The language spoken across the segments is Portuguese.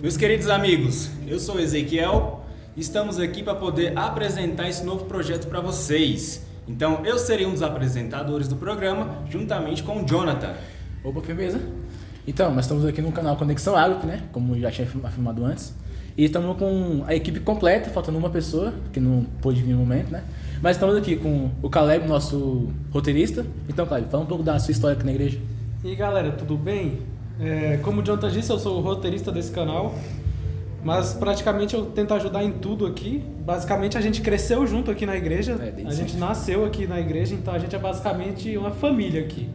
Meus queridos amigos, eu sou Ezequiel e estamos aqui para poder apresentar esse novo projeto para vocês. Então, eu serei um dos apresentadores do programa, juntamente com o Jonathan. Opa, firmeza? Então, nós estamos aqui no canal Conexão Agro, né? Como já tinha afirmado antes. E estamos com a equipe completa, faltando uma pessoa, que não pôde vir no momento, né? Mas estamos aqui com o Caleb, nosso roteirista. Então, Caleb, fala um pouco da sua história aqui na igreja. E galera, tudo bem? É, como o Jonathan disse, eu sou o roteirista desse canal, mas praticamente eu tento ajudar em tudo aqui. Basicamente a gente cresceu junto aqui na igreja, É, a gente nasceu aqui na igreja, então a gente é basicamente uma família aqui.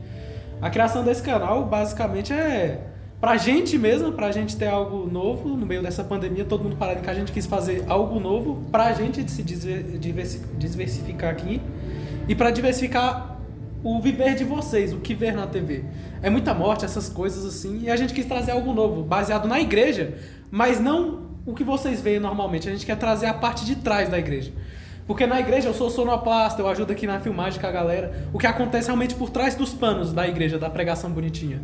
A criação desse canal basicamente é pra gente mesmo, pra gente ter algo novo no meio dessa pandemia, todo mundo parando que a gente quis fazer algo novo pra gente se diver- diversi- diversificar aqui e pra diversificar o viver de vocês, o que ver na TV. É muita morte, essas coisas assim, e a gente quis trazer algo novo, baseado na igreja, mas não o que vocês veem normalmente. A gente quer trazer a parte de trás da igreja. Porque na igreja eu sou sonoplasta, eu ajudo aqui na filmagem com a galera. O que acontece realmente por trás dos panos da igreja, da pregação bonitinha.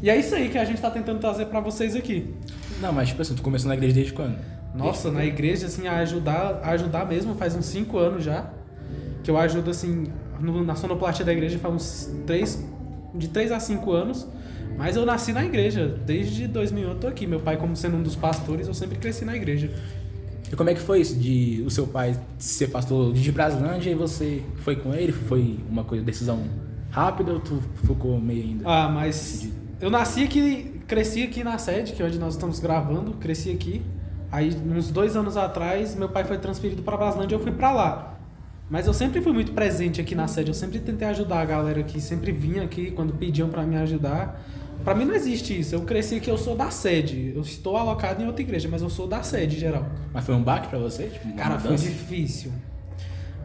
E é isso aí que a gente tá tentando trazer pra vocês aqui. Não, mas tipo assim, tu começou na igreja desde quando? Nossa, na igreja, assim, a ajudar, a ajudar mesmo faz uns 5 anos já. Que eu ajudo, assim, no- na sonoplastia da igreja faz uns 3, de 3 a 5 anos. Mas eu nasci na igreja, desde 2001 eu tô aqui. Meu pai, como sendo um dos pastores, eu sempre cresci na igreja. E como é que foi isso de o seu pai ser pastor de Braslândia e você foi com ele? Foi uma coisa, decisão rápida ou tu ficou meio ainda? Ah, mas eu nasci aqui, cresci aqui na sede, que é onde nós estamos gravando, cresci aqui. Aí, uns dois anos atrás, meu pai foi transferido para Braslândia e eu fui para lá. Mas eu sempre fui muito presente aqui na sede, eu sempre tentei ajudar a galera aqui, sempre vinha aqui quando pediam para me ajudar. Para mim não existe isso, eu cresci aqui, eu sou da sede. Eu estou alocado em outra igreja, mas eu sou da sede geral. Mas foi um baque pra você? Tipo, Cara, foi mudança? difícil.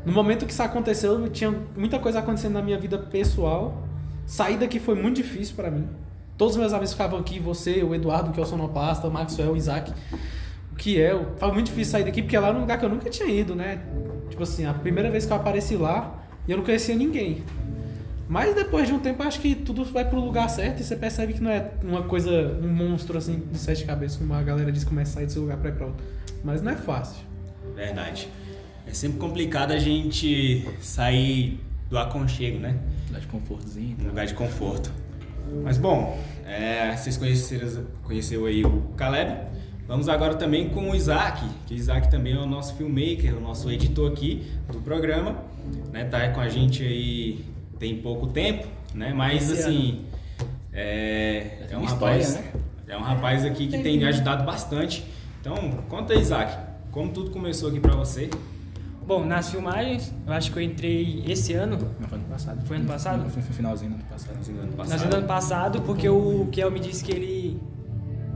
No momento que isso aconteceu, tinha muita coisa acontecendo na minha vida pessoal. Sair daqui foi muito difícil pra mim. Todos os meus amigos ficavam aqui, você, o Eduardo, que é o sonoplasta, o Maxwell, o Isaac, o que é. Foi muito difícil sair daqui, porque lá era um lugar que eu nunca tinha ido, né? Tipo assim, a primeira vez que eu apareci lá, e eu não conhecia ninguém. Mas depois de um tempo, acho que tudo vai pro lugar certo e você percebe que não é uma coisa, um monstro assim, de sete cabeças, como a galera diz que começa a sair do seu lugar pra ir pra outro. Mas não é fácil. Verdade. É sempre complicado a gente sair do aconchego, né? Lugar de confortozinho. Um lugar de conforto. Mas bom, é, vocês conheceram, conheceu aí o Caleb. Vamos agora também com o Isaac, que o Isaac também é o nosso filmmaker, o nosso editor aqui do programa. Né? Tá com a gente aí tem pouco tempo, né? Mas Esse assim, é, é um história, rapaz, né? é um rapaz aqui que tem me ajudado bastante. Então, conta aí, Isaac, como tudo começou aqui pra você? Bom, nas filmagens, eu acho que eu entrei esse ano, Não, foi ano passado. Foi ano passado? Foi no finalzinho do ano passado. No ano nós passado. no ano passado, porque o Kiel me disse que ele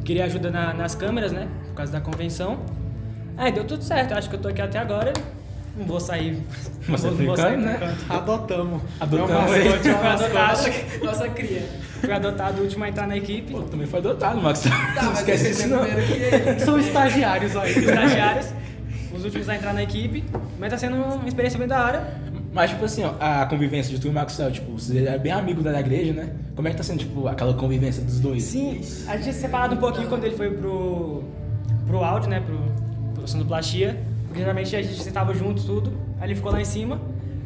queria ajuda na- nas câmeras, né? Por causa da convenção. Aí deu tudo certo, acho que eu tô aqui até agora. Não vou sair. Você vou, não vou ficando, sair né? canto. Adotamos. Adotamos É mascote. adotado, nossa cria. Fui adotado o último a entrar na equipe. Pô, também foi adotado, Max. Tá, não esquece esse disso é não. que. São estagiários aí. estagiários, os últimos a entrar na equipe, mas tá sendo uma experiência bem da hora. Mas, tipo assim, ó, a convivência de tu e o Maxwell, tipo, você é bem amigo da igreja, né? Como é que tá sendo, tipo, aquela convivência dos dois? Sim, a gente tinha se separado um pouquinho quando ele foi pro, pro áudio, né, pro, pro sonoplastia, porque geralmente a gente sentava junto tudo, aí ele ficou lá em cima.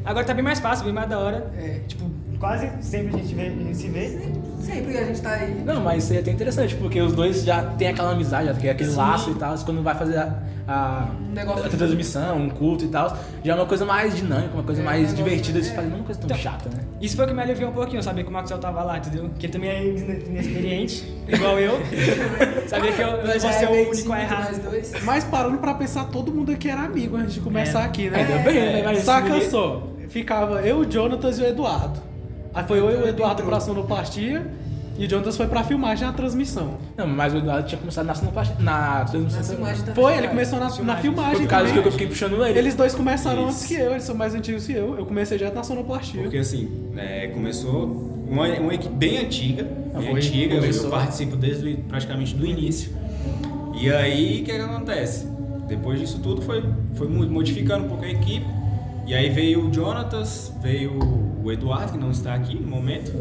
Agora tá bem mais fácil, bem mais da hora. É. Tipo, quase sempre a gente vê, se vê. Sempre que a gente tá aí. Não, mas isso aí é até interessante, porque os dois já têm aquela amizade, já tem aquele Sim. laço e tal. Quando vai fazer a, a, Um negócio a transmissão, um culto e tal, já é uma coisa mais dinâmica, uma coisa É, mais divertida de se é. fazer, não uma coisa tão Então, chata, né? Isso foi o que me aliviou um pouquinho, saber que o Maxwell tava lá, entendeu? Que ele também é ine- inexperiente, igual eu. Saber que eu, eu vou já ser é o único a errar. Mas parando pra pensar, todo mundo aqui era amigo antes de começar É. aqui, né? Ainda bem, né? Mas Saca só, ficava eu, o Jonatas e o Eduardo. Aí foi eu e o Eduardo pra sonoplastia e o Jonatas foi pra filmagem na transmissão. Não, mas o Eduardo tinha começado na na transmissão. Na também. filmagem também. Foi, ele começou na, na Filmagem. por causa que eu fiquei puxando ele. Eles dois começaram Isso. antes que eu, eles são mais antigos que eu. Eu comecei já na sonoplastia. Porque assim, é, começou uma, uma equipe bem antiga, bem foi, antiga, eu- começou. eu participo desde praticamente do início. E aí, o que, que acontece? Depois disso tudo foi, foi modificando um pouco a equipe. E aí veio o Jonatas, veio o Eduardo, que não está aqui no momento.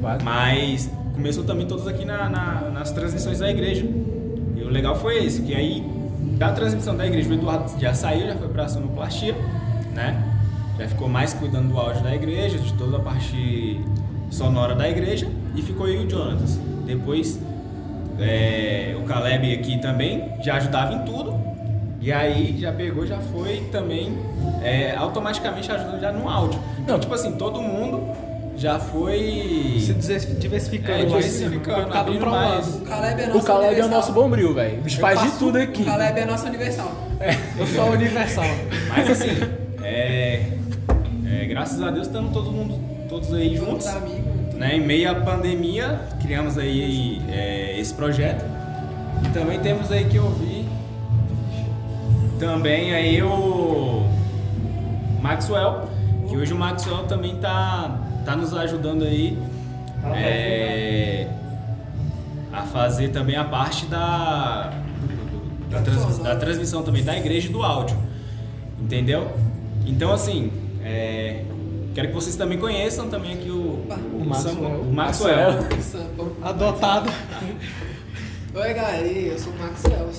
Quatro. Mas começou também todos aqui na- na- nas transmissões da igreja. Eu o legal foi esse, que aí da transmissão da igreja, o Eduardo já saiu, já foi pra sonoplastia, né? Já ficou mais cuidando do áudio da igreja, de toda a parte sonora da igreja, e ficou aí o Jonatas. Depois é, o Caleb aqui também já ajudava em tudo. E aí já pegou, já foi também é, automaticamente ajudando já no áudio. Então, tipo assim, todo mundo já foi Se diversificando, É, mais, diversificando, cada um pra um mais. lado. O Caleb é O nosso Caleb é o nosso bombril, velho. O bicho Eu faz de tudo aqui. O Caleb é nosso universal. Eu sou a universal. Mas assim, é, é, graças a Deus estamos todo mundo, todos aí juntos. Todos amigos. Né? Em meio à pandemia, criamos aí é, esse projeto. E também temos aí que ouvir também aí o Maxwell, que hoje o Maxwell também tá, tá nos ajudando aí é, a fazer também a parte da, da, trans- da transmissão também da igreja e do áudio. Entendeu? Então assim, é, quero que vocês também conheçam também aqui o, O Maxwell. o Maxwell. Sampa. Adotado. Oi, galera, eu sou o Maxwell.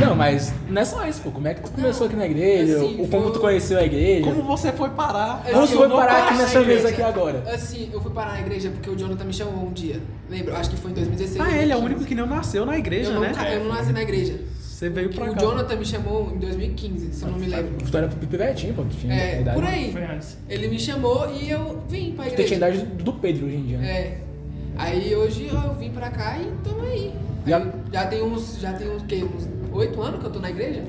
Não, mas não é só isso, pô. Como é que tu começou aqui na igreja? Assim, o como foi- tu conheceu a igreja? Como você foi parar? É, Como assim, tu foi parar aqui nessa mesa aqui agora? Assim, eu fui parar na igreja porque o Jonathan me chamou um dia. Lembra? Acho que foi em 2016. Ah, ele é o 2015. único que não nasceu na igreja, eu não, né? ca- eu não nasci na igreja. Você veio pra O cá. Jonathan me chamou em 2015, se eu não me lembro. Tu era pipetinho, pô. Tu tinha É, idade. por aí. Foi antes. Ele me chamou e eu vim pra Tu igreja. tinha idade do Pedro hoje em dia, né? É. Aí hoje eu vim pra cá e tamo aí. Já- Aí já tem uns. Já tem uns quê? Uns oito anos que eu tô na igreja?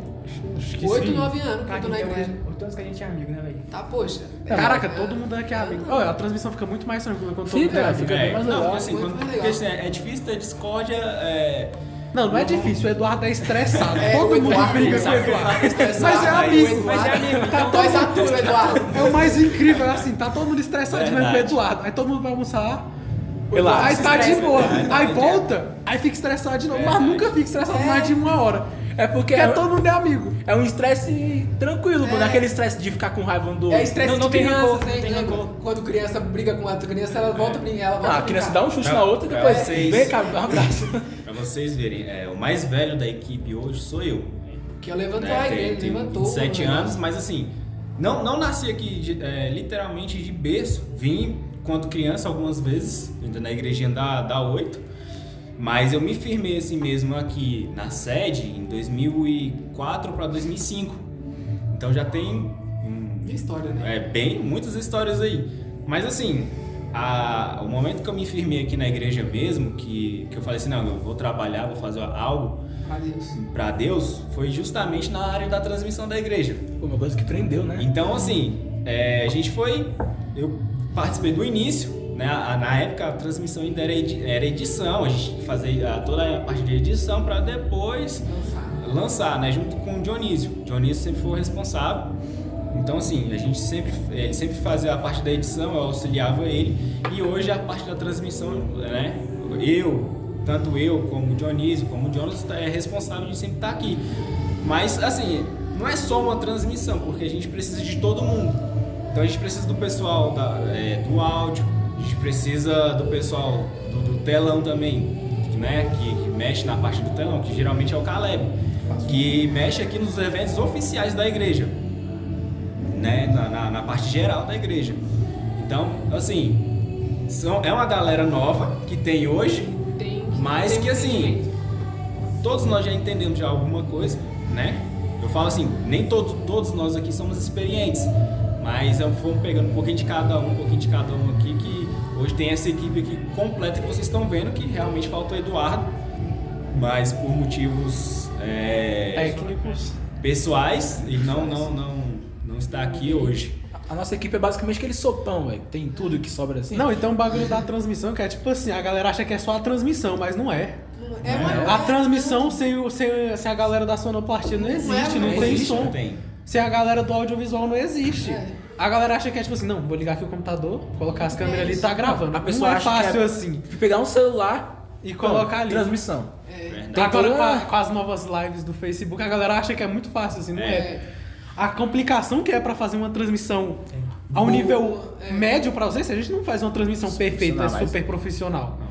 Acho que Oito, sim. nove anos que eu tô na então, igreja. é, oito anos que a gente é amigo, né, velho? Tá, poxa. Caraca, É, todo mundo aqui é amigo. não. Olha, a transmissão fica muito mais tranquila quando todo mundo Fica, é fica bem É, mais não, legal. porque assim, quando, mais porque, assim, é difícil ter discórdia. É, Não, não é difícil, o Eduardo é estressado. É, todo mundo Eduardo briga com o Eduardo. estressado, Mas é amigo. Mas é amigo, Tá então. dois atores, Eduardo. É o mais incrível, é assim, tá todo mundo estressadinho mesmo com o. Eduardo. Aí todo mundo vai almoçar. Relaxa. Aí tá de boa. Aí volta, aí fica estressado de novo. Mas Verdade. nunca fica estressado mais de uma hora. É porque Porque é, todo mundo é amigo. é um estresse tranquilo. É. Não é aquele estresse de ficar com raiva um do É outro. estresse Não- não de tem criança, rancor, tem rancor. Quando criança briga com outra criança, ela volta a brincar. Ela volta Ah, a criança brincar. dá um chute Pra- na outra e pra depois vocês. vem cá, dá um abraço. pra vocês verem, é, o mais velho da equipe hoje sou eu. Que eu levantou né? a Tem- igreja, tenho levantou. 27 né? anos, mas assim, não, não nasci aqui de- é, literalmente de berço. Vim quando criança algumas vezes, ainda na igrejinha da, da 8. Mas eu me firmei assim mesmo aqui na sede em 2004 para 2005. Então já tem hum, história, né? é, bem, muitas histórias aí. Mas assim, a- o momento que eu me firmei aqui na igreja mesmo, que, que eu falei assim, não, eu vou trabalhar, vou fazer algo para Deus, foi justamente na área da transmissão da igreja. Pô, uma coisa que prendeu, né? Então, assim, é, a gente foi. Eu participei do início, né? Na época a transmissão ainda era, edi- era edição, a gente fazia toda a parte de edição para depois Lançar. lançar, né? Junto com o Dionísio. O Dionísio sempre foi o responsável. Então, assim, a gente sempre, ele sempre fazia a parte da edição, eu auxiliava ele. E hoje a parte da transmissão, né? Eu, tanto eu como o Dionísio, como o Jonas, é responsável de sempre estar aqui. Mas, assim, não é só uma transmissão, porque a gente precisa de todo mundo. Então a gente precisa do pessoal da- é, do áudio, a gente precisa do pessoal do, do telão também, que, né, que, que mexe na parte do telão, que geralmente é o Caleb, que mexe aqui nos eventos oficiais da igreja, né, na, na- na parte geral da igreja. Então, assim, são, é uma galera nova que tem hoje, Tem, Mas tem que, assim, todos nós já entendemos já alguma coisa, né? Eu falo assim, nem todo, todos nós aqui somos experientes, mas eu fomos pegando um pouquinho de cada um, um pouquinho de cada um aqui, que hoje tem essa equipe aqui completa que vocês estão vendo, que realmente faltou o Eduardo, mas por motivos é, Técnicos. pessoais, ele não, não, não, não está aqui hoje. A nossa equipe é basicamente aquele sopão, velho. Tem tudo que sobra assim. Não, então o bagulho da transmissão, que é tipo assim, a galera acha que é só a transmissão, mas não é. É, uma- A transmissão sem, sem, sem a galera da sonoplastia não existe, não, não tem existe, som. não tem. Sem a galera do audiovisual não existe. É. A galera acha que é tipo assim, não, vou ligar aqui o computador, colocar as câmeras ali e tá gravando. A pessoa não é acha fácil que é assim. pegar um celular E colocar pronto, ali. Transmissão. É. Tem Agora toda- com, a- com as novas lives do Facebook, a galera acha que é muito fácil, assim, não é. É. A complicação que é pra fazer uma transmissão a um Boa, nível é. médio pra vocês, a gente não faz uma transmissão perfeita, é super profissional. Não, não é.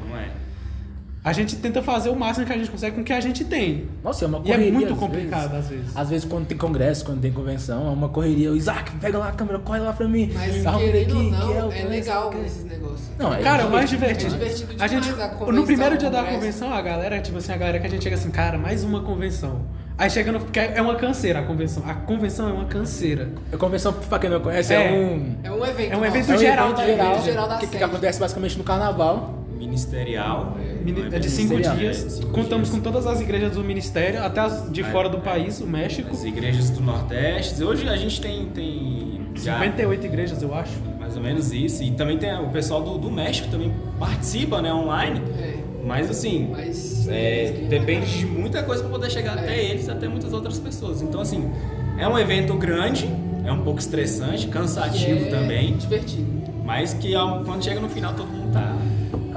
A gente tenta fazer o máximo que a gente consegue com o que a gente tem. Nossa, é uma E correria. é muito às complicado vezes. às vezes. Às vezes quando tem congresso, quando tem convenção, é uma correria. O Isaac, pega lá a câmera, corre lá pra mim. Mas querendo aqui, não, que é, o que, legal que- esses negócios. Não, é Cara, o mais divertido. É divertido A demais gente, a no primeiro dia da convenção, a galera, tipo assim, a galera que a gente chega assim, cara, mais uma convenção. Aí chega no. porque É uma canseira a convenção. A convenção é uma canseira. A convenção, pra quem não conhece, é, É. um. É um evento. É um nosso. evento é um geral evento da geral, evento geral da que, acontece basicamente no carnaval. Ministerial. Mini- um É de evento cinco dias. É, cinco Contamos dias. com todas as igrejas do ministério, até as de É, fora do é. país, o México. As igrejas do Nordeste. Hoje a gente tem, tem já 58 igrejas, eu acho. mais ou menos isso. E também tem o pessoal do, do México também participa, né, online. É, Mas assim, mas. é, depende de muita coisa para poder chegar É. até eles, até muitas outras pessoas. Então assim, é um evento grande, é um pouco estressante, cansativo é também, Divertido. mas que quando chega no final todo mundo tá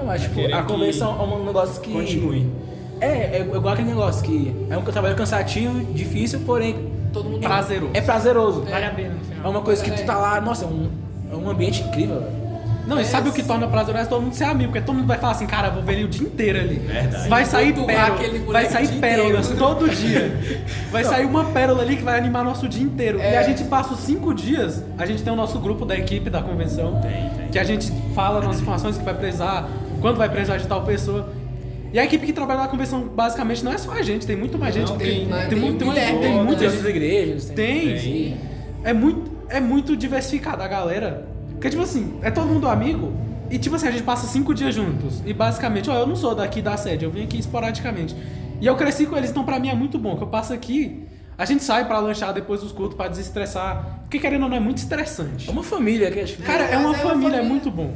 Não, mas tipo, a convenção é um negócio que. continue. É, é igual aquele negócio que é um trabalho cansativo, difícil, porém Todo mundo. Prazeroso. é prazeroso. Vale a pena no final. É uma coisa que tu É. tá lá, nossa, é um, é um ambiente incrível, velho. Não, e É, sabe o que torna prazeroso? É todo mundo ser amigo, porque todo mundo vai falar assim, cara, vou ver ele o dia inteiro ali. Verdade. Vai sair pérola, vai sair pérolas inteiro. todo dia. Vai sair uma pérola ali que vai animar nosso dia inteiro. É. E a gente passa os cinco dias, a gente tem o nosso grupo da equipe da convenção, Tem, tem. que a gente fala nas informações que vai precisar, quando vai precisar de tal pessoa. E a equipe que trabalha na convenção, basicamente, não é só a gente, tem muito mais Não, gente. tem- tem, tem tem, tem muita Muitas igrejas, tem. Tem, Tem. É muito, é muito diversificada a galera. Porque, tipo assim, é todo mundo amigo. E, tipo assim, a gente passa cinco dias juntos. E, basicamente, ó, eu não sou daqui da sede, eu vim aqui esporadicamente. E eu cresci com eles, então pra mim é muito bom. Que eu passo aqui, a gente sai pra lanchar depois dos cultos, pra desestressar. Porque, querendo ou não, é muito estressante. É uma família que Cara, é mas uma é uma família, é família. muito bom.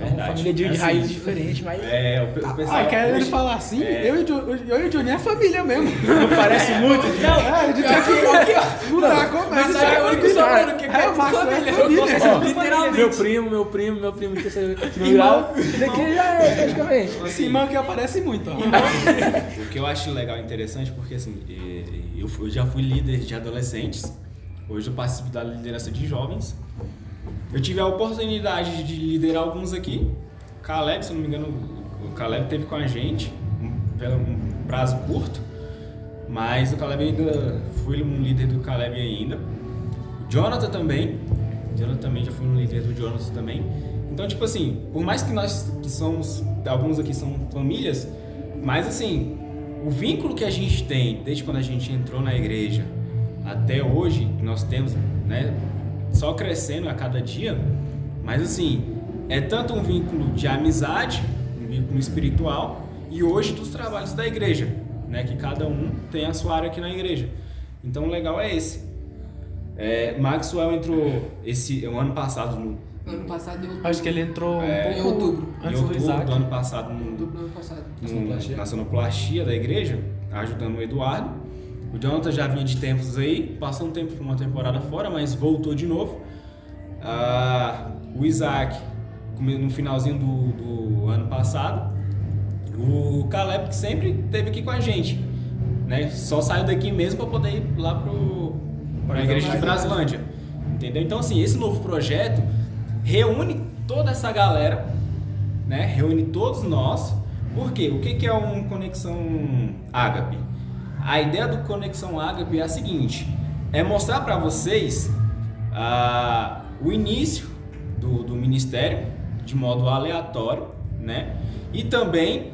É uma família de, de Assim, raízes diferentes, mas É, o, o pessoal. Ah, quer ele hoje- falar assim? é, Eu, e o eu e o Johnny é família mesmo. não parece muito. É, a gente tem que mudar, começa Mas a ser é o único família. sobrando que É, é o Marcos é família. família. Ó, Literalmente. Meu primo, meu primo, meu primo de segundo grau. Isso aqui já é praticamente. Esse irmão que aparece muito, ó. O que eu acho legal e interessante, porque assim, eu já fui líder de adolescentes, hoje eu participo da liderança de jovens. Eu tive a oportunidade de liderar alguns aqui. Caleb, se não me engano, o Caleb teve com a gente, pelo um prazo curto, mas o Caleb ainda, fui um líder do Caleb ainda. O Jonathan também, o Jonathan também já fui um líder do Jonathan também. Então, tipo assim, por mais que nós que somos, alguns aqui são famílias, mas assim, o vínculo que a gente tem desde quando a gente entrou na igreja até hoje, nós temos, né, só crescendo a cada dia, mas assim, é tanto um vínculo de amizade, um vínculo espiritual, e hoje dos trabalhos da igreja, né, que cada um tem a sua área aqui na igreja. Então o legal é esse. É, Maxwell entrou esse o ano passado no Ano passado eu. Acho que ele entrou É, um em pouco outubro. em antes do outubro Isaac. do ano passado no, Outubro do ano passado. no- na sonoplastia da igreja, ajudando o Eduardo. O Jonathan já vinha de tempos aí, passou um tempo, uma temporada fora, mas voltou de novo. Ah, o Isaac, no finalzinho do, do ano passado. O Caleb, que sempre esteve aqui com a gente. Né? Só saiu daqui mesmo para poder ir lá pro, pra igreja de Braslândia. Entendeu? Então, assim, esse novo projeto reúne toda essa galera, né? Reúne todos nós. Por quê? O que, que é um Conexão Ágape? A ideia do Conexão Ágape é a seguinte: é mostrar para vocês ah, o início do, do ministério de modo aleatório, né? E também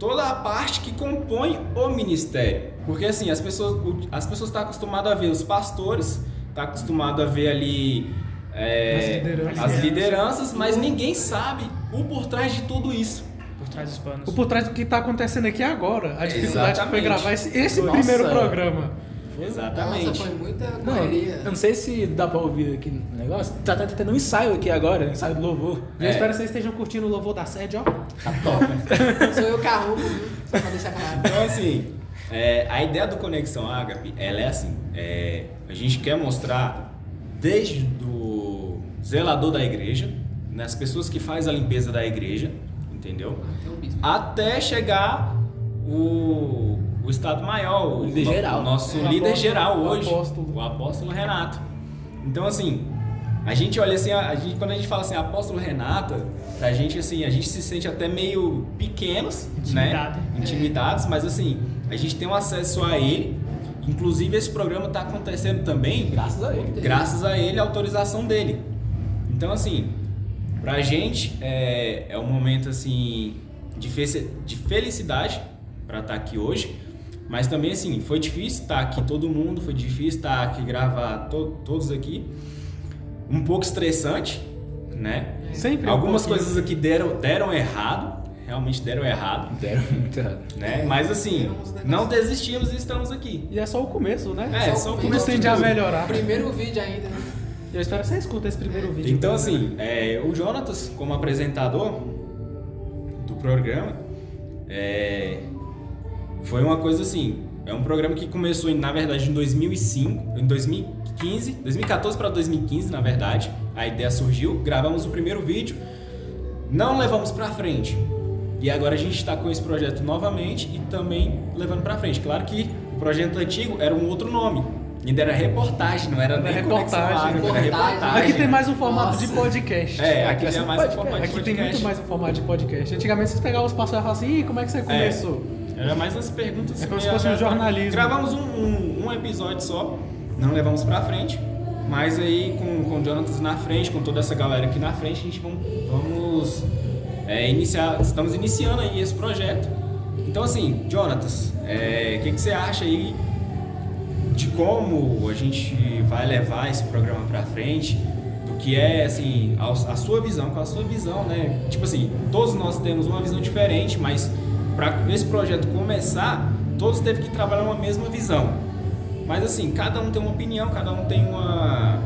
toda a parte que compõe o ministério. Porque assim, as pessoas as pessoas estão acostumadas a ver os pastores, tá acostumado a ver ali é, As lideranças. as lideranças, mas ninguém sabe o por trás de tudo isso. Por trás dos panos. O por trás do que tá acontecendo aqui agora. A dificuldade que foi Exatamente. gravar esse, esse Nossa. primeiro programa. Exatamente. Nossa, foi muita Não, correria. eu não sei se dá pra ouvir aqui no negócio. Tá, tá tendo um ensaio aqui agora, um ensaio do louvor. Eu É. espero que vocês estejam curtindo o louvor da sede, ó. Tá top? Sou eu viu? Só pra deixar claro. Então, assim, é, a ideia do Conexão Ágape, ela é assim, é, a gente quer mostrar desde do zelador da igreja, né, as pessoas que faz a limpeza da igreja, entendeu? Até o chegar o, o Estado Maior, o, líder no- geral. o nosso É, o líder apóstolo- geral o hoje, apóstolo. o apóstolo Renato. Então, assim, a gente olha assim, a, a gente, quando a gente fala assim, apóstolo Renata, a gente assim, a gente se sente até meio pequenos, Intimidado. né? Intimidados, mas assim, a gente tem um acesso a ele. Inclusive esse programa está acontecendo também Graças a ele. graças a ele, a autorização dele. Então, assim, pra gente é, é um momento, assim, de, fe- de felicidade pra estar aqui hoje, mas também, assim, foi difícil estar aqui todo mundo, foi difícil estar aqui, gravar to- todos aqui, um pouco estressante, né? Sempre. um Algumas pouquinho. coisas aqui deram, deram errado, realmente deram errado, Deram muito errado. né? Mas, assim, não desistimos e estamos aqui. E é só o começo, né? É, Só só o o começo. começo de Tende a melhorar. Primeiro vídeo ainda, né? Eu espero que você escuta esse primeiro vídeo. Então, assim, é, o Jonatas, como apresentador do programa, é, foi uma coisa assim. É um programa que começou, na verdade, em 2005, em 2015, 2014 para 2015, na verdade. A ideia surgiu, gravamos o primeiro vídeo, não levamos pra frente. E agora a gente está com esse projeto novamente e também levando pra frente. Claro que o projeto antigo era um outro nome. Ainda era reportagem, não era Era nem reportagem. conexão era Reportagem. reportagem. Aqui tem mais um formato Nossa. de podcast. É, Aqui é mais um podcast. formato de Aqui tem muito mais um formato de podcast. Antigamente vocês pegavam os passos e falavam assim, Ih, como é que você começou? Era mais umas perguntas. É como se fosse um jornalismo. Gravamos um, um- um episódio só, não levamos pra frente. Mas aí com, com o Jonathan na frente, com toda essa galera aqui na frente, a gente vamos, vamos é, iniciar. Estamos iniciando aí esse projeto. Então assim, Jonatas, é, o que, que você acha aí de como a gente vai levar esse programa pra frente? Do que é, assim, a, a sua visão, com a sua visão, né? Tipo assim, todos nós temos uma visão diferente, mas para esse projeto começar, todos teve que trabalhar uma mesma visão. Mas assim, cada um tem uma opinião, cada um tem uma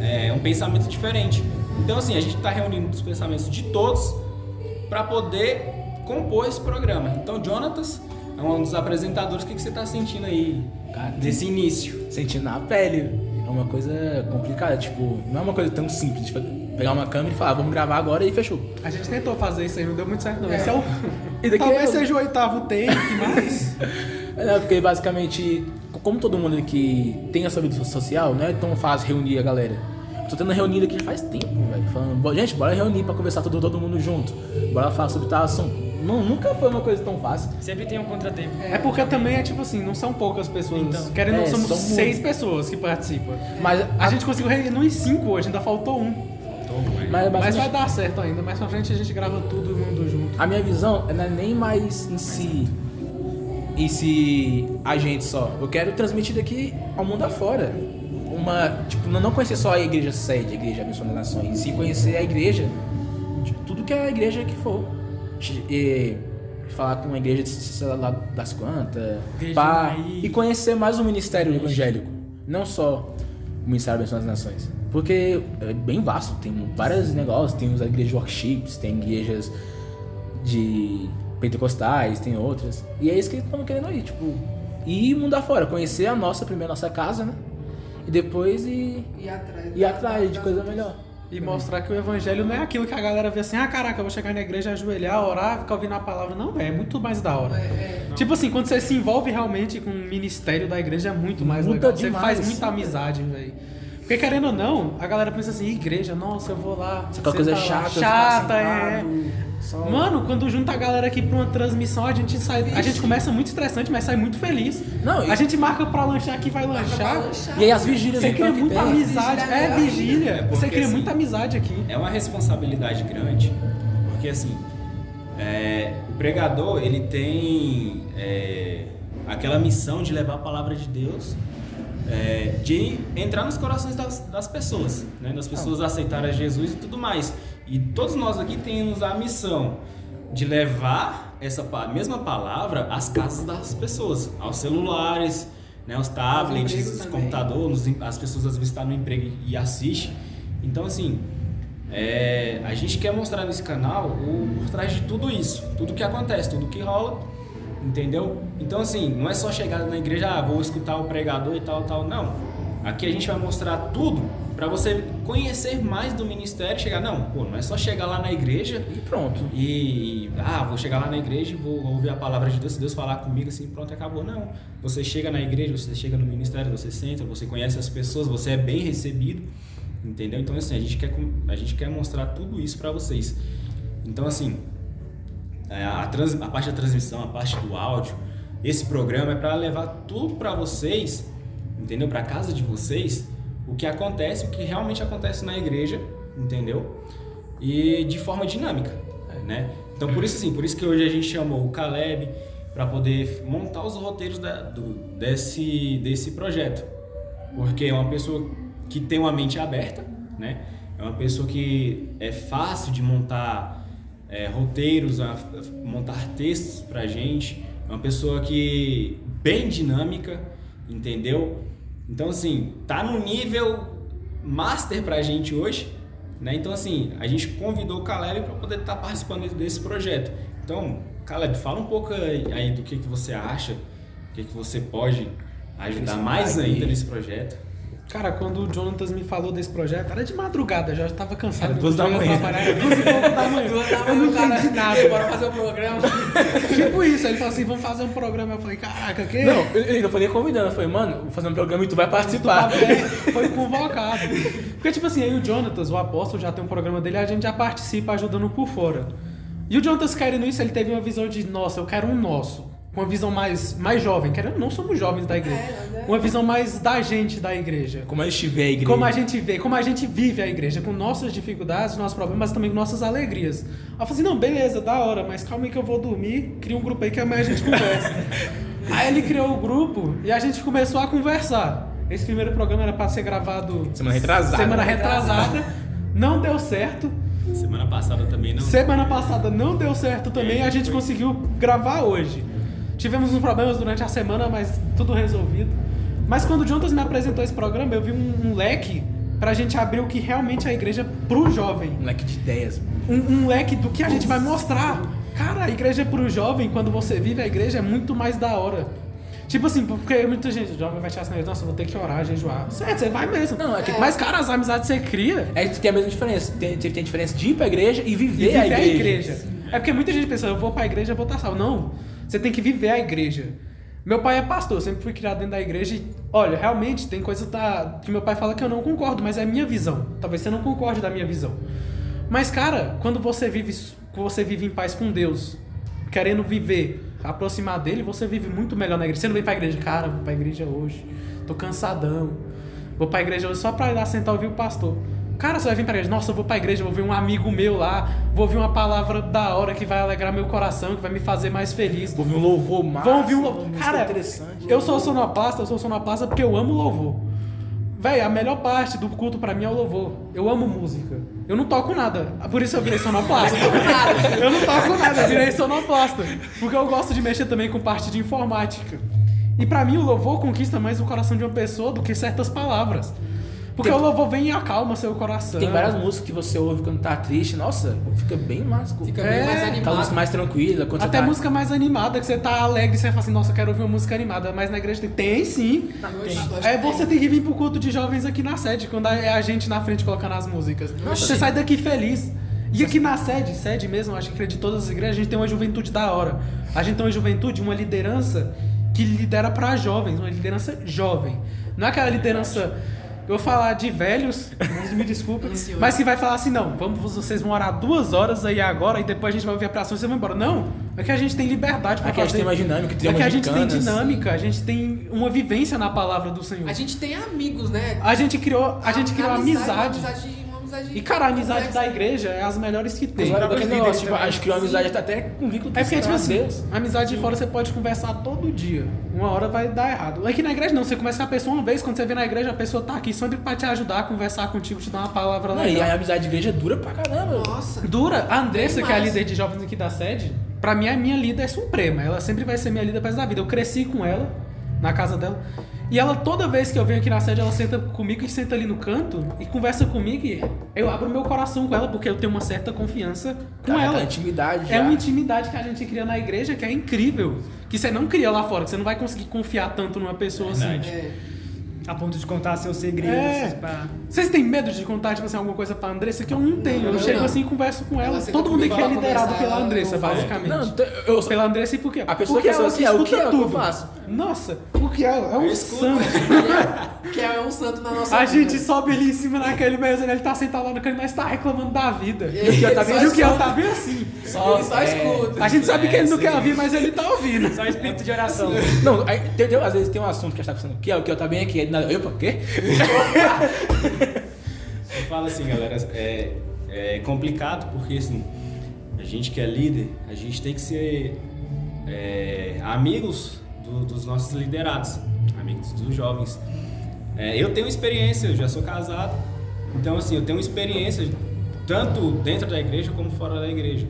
é, um pensamento diferente. Então assim, a gente está reunindo os pensamentos de todos para poder compor esse programa. Então, Jonatas é um dos apresentadores. O que, que você está sentindo aí Cara, desse início? Sentindo na pele. É uma coisa complicada, tipo, não é uma coisa tão simples de pegar uma câmera e falar, "Ah, vamos gravar agora e fechou. A gente tentou fazer isso aí, não deu muito certo não. É. Esse é o... E daqui Talvez é- seja o oitavo take, mas... É, porque basicamente, como todo mundo aqui tem a sua vida social, não é tão fácil reunir a galera. Tô tendo reunido aqui faz tempo, velho. Falando, "Bo- gente, bora reunir pra conversar todo, todo mundo junto. Bora falar sobre tal assunto. Não, nunca foi uma coisa tão fácil. Sempre tem um contratempo. É porque também é tipo assim, não são poucas pessoas. Então, Querendo ou não, é, somos são seis pessoas que participam. Mas A gente conseguiu reunir em cinco hoje, ainda faltou um. mas, Mas basicamente, vai dar certo ainda. Mais pra frente a gente grava tudo mundo junto. A minha visão não é nem mais em si esse agente só. Eu quero transmitir daqui ao mundo afora. Uma, tipo, não não conhecer só a igreja sede, a igreja abençoada das nações, e sim conhecer a igreja, de tudo que é a igreja que for. E, falar com uma igreja de sei lá das quantas, pá, e conhecer mais o ministério evangélico, não só o ministério abençoado das nações. Porque é bem vasto, tem vários negócios, tem as igrejas de workshops, tem igrejas de pentecostais, tem outras. E é isso que estamos querendo ir, tipo, ir mundo afora, conhecer a nossa, primeiro a nossa casa, né? E depois ir, E atrás. ir atrás de coisa melhor. E mostrar que o evangelho não é aquilo que a galera vê assim, ah, caraca, eu vou chegar na igreja, ajoelhar, orar, ficar ouvindo a palavra. Não, velho, é muito mais da hora. É, Tipo assim, quando você se envolve realmente com o ministério da igreja, é muito mais Muda legal. Você demais. faz muita amizade, velho. Porque querendo ou não, a galera pensa assim, igreja, nossa, eu vou lá. Essa coisa sentar lá. chata, Chata, ficar é. só- Mano, quando junta a galera aqui pra uma transmissão, a gente sai. A gente começa muito estressante, mas sai muito feliz. Não, e- A gente marca pra lanchar aqui, vai lanchar. lanchar. E aí as vigílias Você cria muita tem. amizade. É, é vigília. É, Você porque cria assim- muita amizade aqui. É uma responsabilidade grande, porque assim, é, o pregador ele tem é, aquela missão de levar a palavra de Deus, é, de entrar nos corações das, das pessoas, né? das pessoas aceitarem a Jesus e tudo mais. E todos nós aqui temos a missão de levar essa mesma palavra às casas das pessoas, aos celulares, né, aos tablets, empregos os também. computadores, as pessoas às vezes estão no emprego e assistem. Então assim, é, a gente quer mostrar nesse canal o por trás de tudo isso, tudo que acontece, tudo que rola, entendeu? Então assim, não é só chegar na igreja, ah, vou escutar o pregador e tal, tal, não. Aqui a gente vai mostrar tudo para você conhecer mais do ministério, chegar, não, pô, não é só chegar lá na igreja E pronto. e, ah, vou chegar lá na igreja e vou ouvir a palavra de Deus, se Deus falar comigo assim, pronto, acabou. Não. Você chega na igreja, você chega no ministério, você senta, você conhece as pessoas, você é bem recebido, Entendeu? Então, assim, a gente quer, a gente quer mostrar tudo isso para vocês. Então, assim, a, trans- a parte da transmissão, a parte do áudio, esse programa é para levar tudo para vocês, entendeu? Para casa de vocês, o que acontece, o que realmente acontece na igreja, entendeu? E de forma dinâmica, né? Então por isso assim, por isso que hoje a gente chamou o Caleb para poder montar os roteiros da- do- desse desse projeto, porque é uma pessoa que tem uma mente aberta, né? É uma pessoa que é fácil de montar é, roteiros, a- a- montar textos pra gente. É uma pessoa que bem dinâmica, entendeu? Então assim, tá no nível master pra gente hoje, né? Então assim, a gente convidou o Caleb para poder estar participando desse projeto. Então, Caleb, fala um pouco aí, aí do que, que você acha, o que, que você pode ajudar mais ainda nesse projeto. Cara, quando o Jonatas me falou desse projeto, era de madrugada, já estava cansado. Era duas da manhã. Era duas e pouco da manhã. Duas da Eu não entendi nada. Bora fazer o programa. Tipo isso, ele falou assim, vamos fazer um programa. Eu falei, caraca, que? Não, eu, não falei convidando, eu falei, mano, vou fazer um programa e tu vai participar. foi convocado. Porque, tipo assim, aí o Jonatas, o apóstolo, já tem um programa dele, a gente já participa ajudando por fora. E o Jonatas querendo isso, ele teve uma visão de, nossa, eu quero um nosso. Com uma visão mais, mais jovem. Querendo, não somos jovens da igreja. É, mas é. Uma visão mais da gente da igreja. Como a gente vê a igreja. Como a gente vê, como a gente vive a igreja, com nossas dificuldades, nossos problemas, mas também com nossas alegrias. Aí eu falei assim, não, beleza, da hora, mas calma aí que eu vou dormir, cria um grupo aí que amanhã a gente conversa. aí ele criou o grupo e a gente começou a conversar. Esse primeiro programa era para ser gravado Semana retrasada. semana retrasada, não deu certo. Semana passada também não. Semana passada não deu certo também, É, a gente foi. conseguiu gravar hoje. Tivemos uns problemas durante a semana, mas tudo resolvido. Mas quando o Jontas me apresentou esse programa, eu vi um, um leque pra gente abrir o que realmente é a igreja pro jovem. Um leque de ideias. Um, um leque do que a gente vai mostrar. Cara, a igreja pro jovem, quando você vive a igreja, é muito mais da hora. Tipo assim, porque muita gente, o jovem vai achar assim, nossa, eu vou ter que orar, jejuar. Certo, você vai mesmo. Não, é que- Mas, cara, as amizades que você cria, É que tem a mesma diferença. Tem, tem, tem a diferença de ir pra igreja e e viver, viver a igreja. É porque muita gente pensa, eu vou pra igreja, eu vou estar salvo. Não, você tem que viver a igreja. Meu pai é pastor, sempre fui criado dentro da igreja e, olha, realmente tem coisa da, que meu pai fala que eu não concordo, mas é a minha visão. Talvez você não concorde da minha visão. Mas, cara, quando você vive, você vive em paz com Deus, querendo viver, aproximar dele, você vive muito melhor na igreja. Você não vem pra igreja, cara, vou pra igreja hoje, tô cansadão. Vou pra igreja hoje só pra ir lá sentar e ouvir o pastor. Cara, você vai vir pra igreja, nossa, eu vou pra igreja, vou ver um amigo meu lá, vou ouvir uma palavra da hora que vai alegrar meu coração, que vai me fazer mais feliz. Vou ouvir um louvor massa. Vão ouvir um louvor. Cara, interessante. eu sou sonoplasta, eu sou sonoplasta porque eu amo louvor. Véi, a melhor parte do culto pra mim é o louvor. Eu amo música. Eu não toco nada. Por isso eu virei sonoplasta. eu não toco nada, eu virei sonoplasta. Porque eu gosto de mexer também com parte de informática. E pra mim o louvor conquista mais o coração de uma pessoa do que certas palavras. Porque Tem- o louvor vem e acalma seu coração. Tem várias músicas que você ouve quando tá triste. Nossa, fica bem massa. Fica É, bem mais Aquela animado. música mais tranquila. Quando Até você tá... música mais animada, que você tá alegre, você fala assim, nossa, eu quero ouvir uma música animada. Mas na igreja tem, tem sim. Hoje, acho É, que você tem que vir pro culto de jovens aqui na sede, quando é a gente na frente colocando as músicas. Você sai daqui feliz. E aqui na sede, sede mesmo, acho que é de todas as igrejas, a gente tem uma juventude da hora. A gente tem uma juventude, uma liderança que lidera pra jovens, uma liderança jovem. Não é aquela liderança, eu vou falar de velhos, mas me desculpa, Anciões. mas que vai falar assim, não, vamos, vocês vão orar duas horas aí agora e depois a gente vai ouvir a pregação e vocês vão embora. Não, é que a gente tem liberdade pra Aqui a gente fazer. tem uma dinâmica, tem É que a gente tem gincananas. dinâmica, a gente tem uma vivência na palavra do Senhor. A gente tem amigos, né? A gente criou, a gente criou amizade. Uma amizade, uma amizade E cara, a amizade complexa. da igreja é as melhores que tem. Agora, É tipo, acho que uma amizade tá até com vínculo porque, tipo assim, Deus. amizade de fora você pode conversar todo dia. Uma hora vai dar errado. Aqui na igreja não, você começa com a pessoa uma vez, quando você vê na igreja, a pessoa tá aqui sempre pra te ajudar, conversar contigo, te dar uma palavra Não, e legal. a amizade de igreja dura pra caramba. Nossa. Dura. A Andressa, que é a líder de jovens aqui da sede, pra mim é minha líder suprema. Ela sempre vai ser minha líder pra da vida. Eu cresci com ela, na casa dela. E ela, toda vez que eu venho aqui na sede, ela senta comigo e senta ali no canto e conversa comigo. E eu abro meu coração com ela, porque eu tenho uma certa confiança com Cara, ela. tá intimidade É já. uma intimidade que a gente cria na igreja que é incrível. Que você não cria lá fora, que você não vai conseguir confiar tanto numa pessoa assim. Verdade. É. A ponto de contar seus segredos. É. pra- Vocês têm medo de contar, tipo assim, alguma coisa pra Andressa? Que eu não tenho. Eu Eu chego não. assim e converso com ela. Ela Todo mundo aqui é liderado pela ela- Andressa, basicamente. Não, eu, Pela Andressa e por quê? a pessoa Porque pensa ela assim, é o que escuta é o que eu tudo. faço? Nossa, o que é? É um santo. Que é um santo na nossa A vida. gente sobe ali em cima naquele mesa, ele tá sentado lá no canto, mas tá reclamando da vida. E E o Kiel tá só bem, e o Kiel escuta. tá bem assim. Ele só escuta. A gente sabe que ele não É, quer sim. ouvir, mas ele tá ouvindo. Só espírito de oração. Não, aí, tem, tem- às vezes tem um assunto que a gente tá pensando, que é o que eu tá bem aqui. do nada, Opa, o quê? Eu falo assim, galera, é, é complicado porque assim, a gente que é líder, a gente tem que ser é, amigos do- dos nossos liderados, amigos dos jovens. É, eu tenho experiência, eu já sou casado, então assim, eu tenho experiência tanto dentro da igreja como fora da igreja.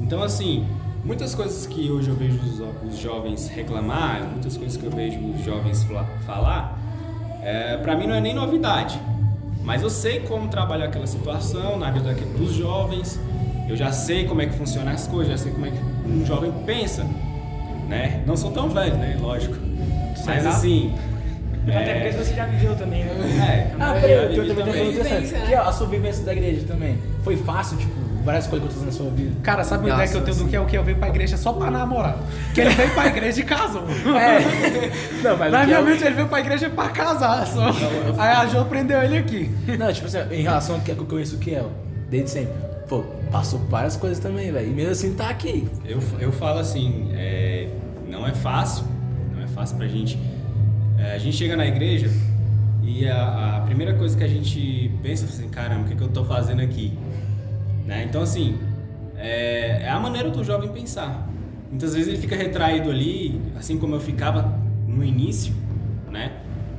Então assim, muitas coisas que hoje eu vejo os, os jovens reclamar, muitas coisas que eu vejo os jovens falar, é, para mim não é nem novidade. Mas eu sei como trabalhar aquela situação na vida dos jovens. Eu já sei como é que funcionam as coisas, já sei como é que um jovem pensa, né? Não sou tão velho, né? Lógico. Mas Será? assim. Até porque você já viveu também, né? É, Ah, eu peraí, eu vivi também tenho interessante. Né? Que é a sua vivência da igreja também. Foi fácil, tipo, várias coisas que eu tô fazendo na sua vida. Cara, sabe uma ideia que eu tenho do que é o que eu veio pra igreja só pra namorar? Que ele veio pra igreja e casou. É. Não, mas Na que minha é mente ele veio pra igreja pra casar só. Aí a Jo prendeu ele aqui. Não, tipo assim, em relação ao que eu conheço o Kiel, desde sempre. Pô, passou várias coisas também, velho. E mesmo assim tá aqui. Eu, eu falo assim, é, não é fácil, não é fácil pra gente. É, a gente chega na igreja e a, a primeira coisa que a gente pensa assim, caramba, o que, que eu tô fazendo aqui? Né? Então assim, é, é a maneira do jovem pensar. Muitas vezes ele fica retraído ali, assim como eu ficava no início, né?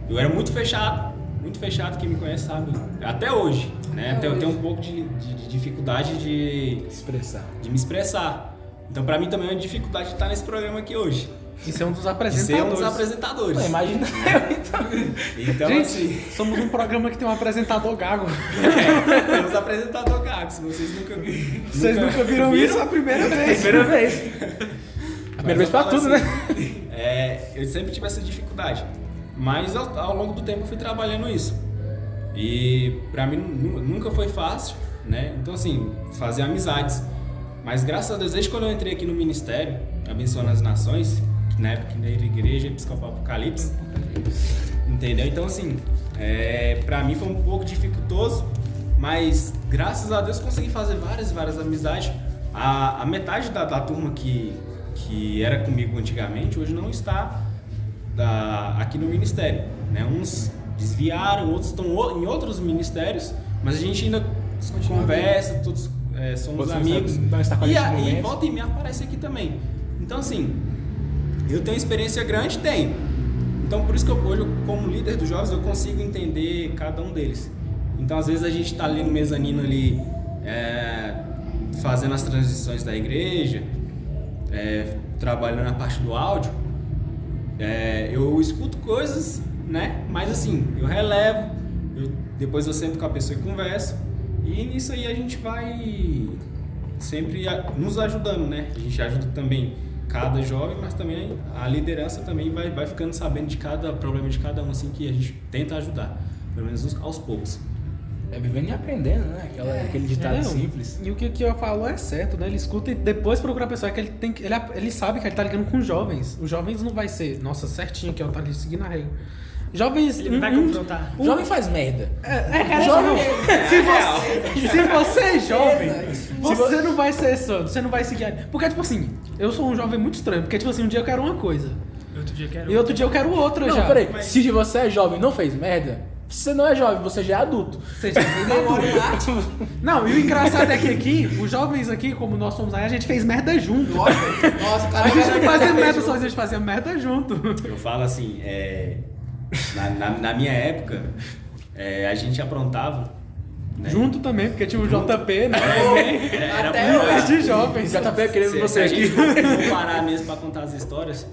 Eu era muito fechado, muito fechado, quem me conhece sabe. Até hoje, né? Até Tenho, hoje. tenho um pouco de- de- de dificuldade de, Expressar. de me expressar. Então, pra mim também é uma dificuldade de estar nesse programa aqui hoje. Isso é um dos De ser um apresentadores. dos apresentadores. Pô, imagina eu, então. Então, Gente, assim, somos um programa que tem um apresentador gago. temos apresentador gago, se vocês nunca viram. Vocês nunca viram isso a primeira vez. Primeira vez. A primeira vez pra tudo, né? É, eu sempre tive essa dificuldade. Mas ao, ao longo do tempo eu fui trabalhando isso. E pra mim nu- nunca foi fácil, né? Então assim, fazer amizades. Mas graças a Deus, desde quando eu entrei aqui no ministério, abençoando as nações, na época era igreja episcopal Apocalipse, entendeu? Então assim, é, pra mim foi um pouco dificultoso, mas graças a Deus consegui fazer várias, várias amizades. A, a metade da, da turma que, que era comigo antigamente, hoje não está da- aqui no ministério. Né? Uns desviaram, outros estão em outros ministérios, mas a gente ainda conversa, todos é, somos Vocês amigos. com a E, a- e volta e me aparece aqui também. Então assim, eu tenho experiência grande? Tenho. Então por isso que eu, hoje, como líder dos jovens, eu consigo entender cada um deles. Então às vezes a gente está ali no mezanino ali, é, fazendo as transições da igreja, é, trabalhando na parte do áudio, é, eu escuto coisas, né? Mas assim, eu relevo, eu- depois eu sento com a pessoa e converso. E nisso aí a gente vai sempre nos ajudando, né? A gente ajuda também cada jovem, mas também a liderança também vai, vai ficando sabendo de cada problema de cada um, assim, que a gente tenta ajudar, pelo menos aos poucos. É vivendo e aprendendo, né? Aquela, aquele ditado É, simples. E o que o Kiel falou é certo, né? Ele escuta e depois procura a pessoa. É que ele, tem, que- ele, ele sabe que ele tá ligando com jovens. Os jovens não vai ser, nossa, certinho que tá ali seguindo a regra. Jovens. Ele não vai confrontar. um- Jovem faz merda. É, cara, jovem. Se você, se você é jovem, você não vai ser santo, você não vai seguir. Porque, tipo assim, eu sou um jovem muito estranho. Porque, tipo assim, um dia eu quero uma coisa. Outro dia eu quero. E outro dia eu quero outra Não, já. peraí. Se você é jovem e não fez merda, você não é jovem, você já é adulto. Você já fez. Não, e o engraçado é que aqui, os jovens aqui, como nós somos aí, a gente fez merda junto. Nossa, nossa, cara A gente não fazia merda sozinho, a gente fazia merda junto. Eu falo assim, é, na, na- na minha época, é, a gente aprontava. né? Junto também, porque tinha o JP, né? Era, era Até muito- de jovens. Já tá querendo Se, você se a aqui. for parar mesmo pra contar as histórias,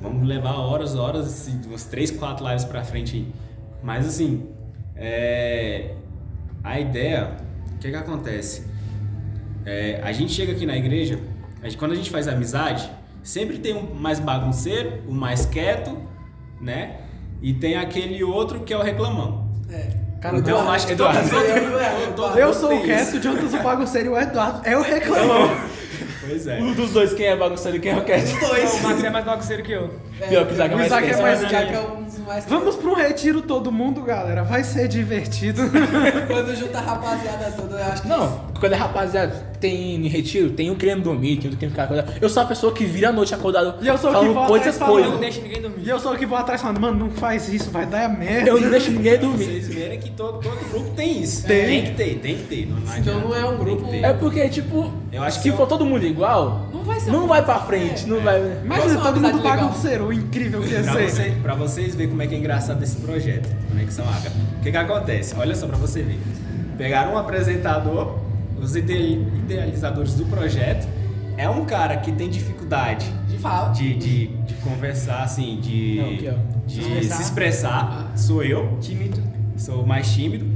vamos levar horas, horas, assim, umas 3, 4 lives pra frente aí. Mas assim, é, a ideia, o que que acontece? É, a gente chega aqui na igreja, a gente- quando a gente faz amizade, sempre tem um mais bagunceiro, o mais quieto, né? E tem aquele outro que é o reclamão. É. Cara, então eu Eduardo, acho que Eduardo. Eu- eu- sou o isso. o Jontas o bagunceiro e o Eduardo é o reclamão. Pois é. Um dos dois, quem é bagunceiro e quem é o Cat? Não, o Max é mais bagunceiro que eu. Pior que o Isaac é mais Isaac é mais O Isaac é um dos mais. Vamos pra um retiro todo mundo, galera. Vai ser divertido. Quando junta a rapaziada toda, eu acho que. Não, quando é rapaziada, tem em retiro, tem um querendo dormir, tem outro querendo ficar acordado. Eu sou a pessoa que vira a noite acordado E eu sou o que vou coisas, atrás falando. Eu não coisas. deixo ninguém dormir. E eu sou o que vou atrás falando, mano, não faz isso, vai dar merda. Eu não deixo ninguém dormir. Vocês verem que todo, todo grupo tem isso. Tem. que ter, tem que ter. Não, não Então não é um Tem grupo-. É porque, tipo, Eu acho se que for eu- todo mundo igual, Não vai ser não vai pra frente, não vai. Imagina todo mundo bagunceiro, o incrível que ia Pra, ser. você, pra vocês verem como é que é engraçado esse projeto, Conexão Água. O que que acontece? Olha só pra você ver. Pegaram um apresentador, os ide- idealizadores do projeto, é um cara que tem dificuldade De fala. de, de, de conversar, assim, de, Não, é? de Expressar. se expressar. Sou eu, Tímido. sou mais tímido.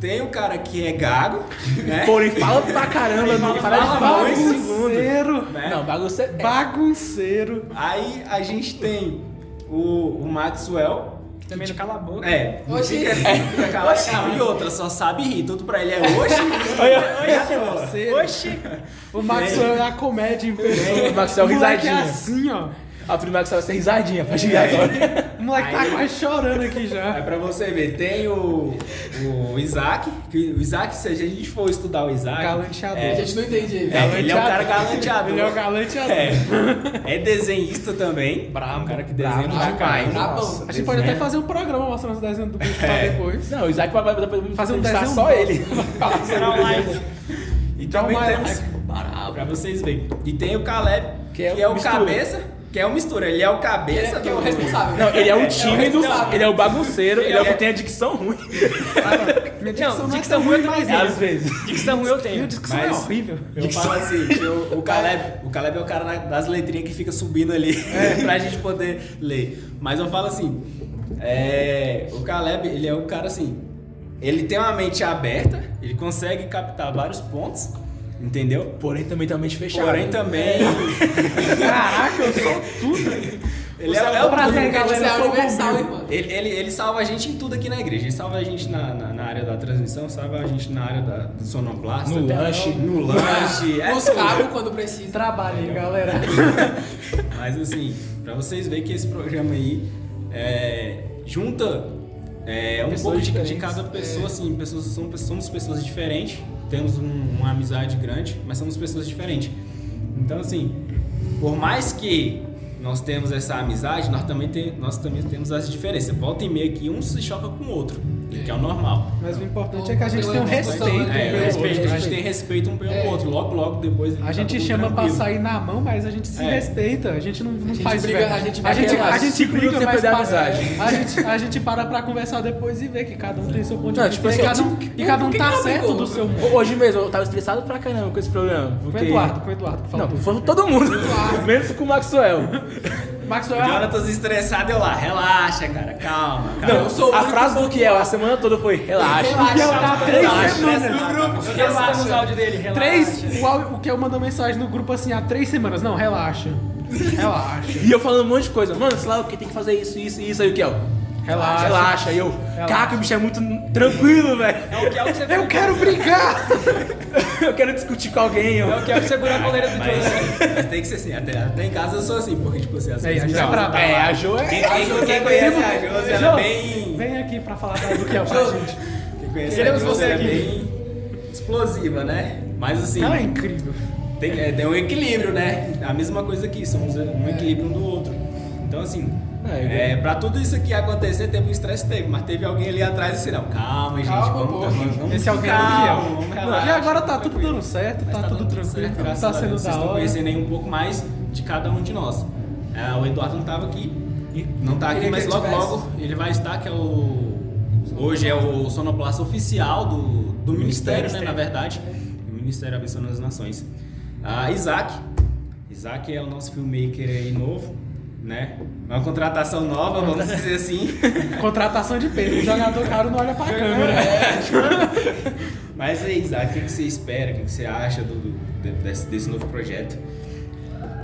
Tem o cara que é gago, né? Porém, fala pra caramba, não falar um segundo. Bagunceiro. Né? Não, bagunça é. Bagunceiro. Aí a gente tem o, o Maxwell, Que também não cala a boca. É, não Oxi. fica, fica calado. Não, e outra, só sabe rir. Tudo pra ele é hoje. Bagunceiro. Oxi! O Maxwell é a comédia em pessoa. O Maxwell O moleque é risadinha. assim, ó. A primeira que você vai ser risadinha pra chegar agora. O moleque tá quase chorando aqui já. É pra você ver, tem o, o Isaac, que o Isaac, se a gente for estudar o Isaac. Galanteador. A gente não entende ele. É, ele é um cara galanteador. Ele é o galanteador. É, é desenhista também. Bravo. Um cara que desenha demais. Brabão. A gente pode até fazer um programa mostrando os desenhos do bicho pra É. depois. Não, o Isaac vai, vai, vai, vai Fazer um desenho só ele. Será um live. E também temos. Pra vocês verem. E tem o Caleb, que é, o mistura. cabeça, que é o mistura. Ele é o Ele cabeça é, que é o do- responsável. Não, ele é o tímido, responsável. ele é o bagunceiro, ele é o Ele que é- tem a dicção ruim. Minha Não, não é dicção ruim eu também tenho. Às vezes. Dicção ruim eu tenho. Minha dicção é Mas- horrível. Eu falo assim, o, o Caleb, o Caleb é o cara na- das letrinhas que fica subindo ali pra gente poder ler. Mas eu falo assim, é, o Caleb, ele é um cara assim, ele tem uma mente aberta, ele consegue captar vários pontos, entendeu? Porém, também tem a mente fechada. Porém também, Caraca, eu sou tudo. ele é, é o prazer, tudo. Você é universal, irmão. Ele, ele, ele salva a gente em tudo aqui na igreja. Ele salva a gente na, na, na área da transmissão, salva a gente na área da, do sonoplasta. No lanche. No lanche. é Os cabos quando precisa. Trabalho aí, galera. Mas assim, pra vocês verem que esse programa aí é, junta é, um pouco de, de cada pessoa, assim, pessoas, somos, somos pessoas diferentes, temos um- uma amizade grande, mas somos pessoas diferentes. Então assim, por mais que nós temos essa amizade, nós também, nós também temos as diferenças. Volta e meia que um se choca com o outro, que é o normal. Mas o importante é que a gente tem um respeito. É, um o pelo respeito, outro. a gente tem respeito um pelo É. outro. Logo, logo depois. A tá gente tudo chama pra tranquilo. sair na mão, mas a gente se É. respeita. A gente não, não gente faz briga, a gente a gente, a gente briga, mas depois da para, amizade. a, gente, a gente para pra conversar depois e ver que cada um tem seu ponto de Não, vista. tipo e cada um, e cada um tá certo do seu mundo. Hoje mesmo, eu tava estressado pra caramba com esse programa. Com o Eduardo, com o Eduardo. que falou Não, foi todo mundo. Menos com o Maxwell. Maxwell O é Jonathan estressado, eu lá, relaxa, cara, calma, calma. Não, eu sou o a frase do Kiel a semana toda foi relaxa. Relaxa. que eu tá três Relaxa, semanas. relaxa. Eu quero os áudios dele, relaxa. Três, o, áudio- o que eu mandou mensagem no grupo assim há três semanas. Não, relaxa. Relaxa. E eu falando um monte de coisa. Mano, sei lá o que tem que fazer isso, isso e isso. Aí o Kiel. Relaxa. Relaxa. E eu, caraca, o bicho é muito tranquilo, velho. É o que é o que você Eu quero brincar! Eu quero discutir com alguém. Eu... É o que é o que segura a coleira do Mas, mas tem que ser assim, até, até em casa eu sou assim, porque tipo assim, às É, vezes. a gente é brabo. É, a Jo Quem, é. quem, quem conhece a Josi, ela é bem. Vem aqui pra falar do que é pra gente. Quem conhece Queremos a você é aqui. bem explosiva, né? Mas assim. Ela é incrível. Tem, é, tem um equilíbrio, né? A mesma coisa aqui, somos um equilíbrio um do outro. Então, assim, É, é, pra tudo isso aqui acontecer, teve um estresse, teve, mas teve alguém ali atrás e disse, não, calma, gente, Calma, vamos, pô. vamos, vamos Esse alguém é o calma, Kiel. vamos relaxar, E agora tá tudo dando certo, Mas tá, tudo tranquilo, certo, tá sendo Deus. Vocês estão conhecendo aí um pouco mais de cada um de nós. É, o Eduardo não tava aqui, não tá aqui, mas logo logo ele vai estar, que é o... Hoje é o sonoplasta oficial do, do Ministério, né, na verdade. O Ministério Abençoando as Nações. Ah, Isaac. Isaac é o nosso filmmaker aí novo, né? Uma contratação nova, vamos dizer assim. Contratação de peso. O jogador caro não olha pra câmera. Mas aí, Isaac, o que que você espera? O que que você acha do, do- de- desse, desse novo projeto?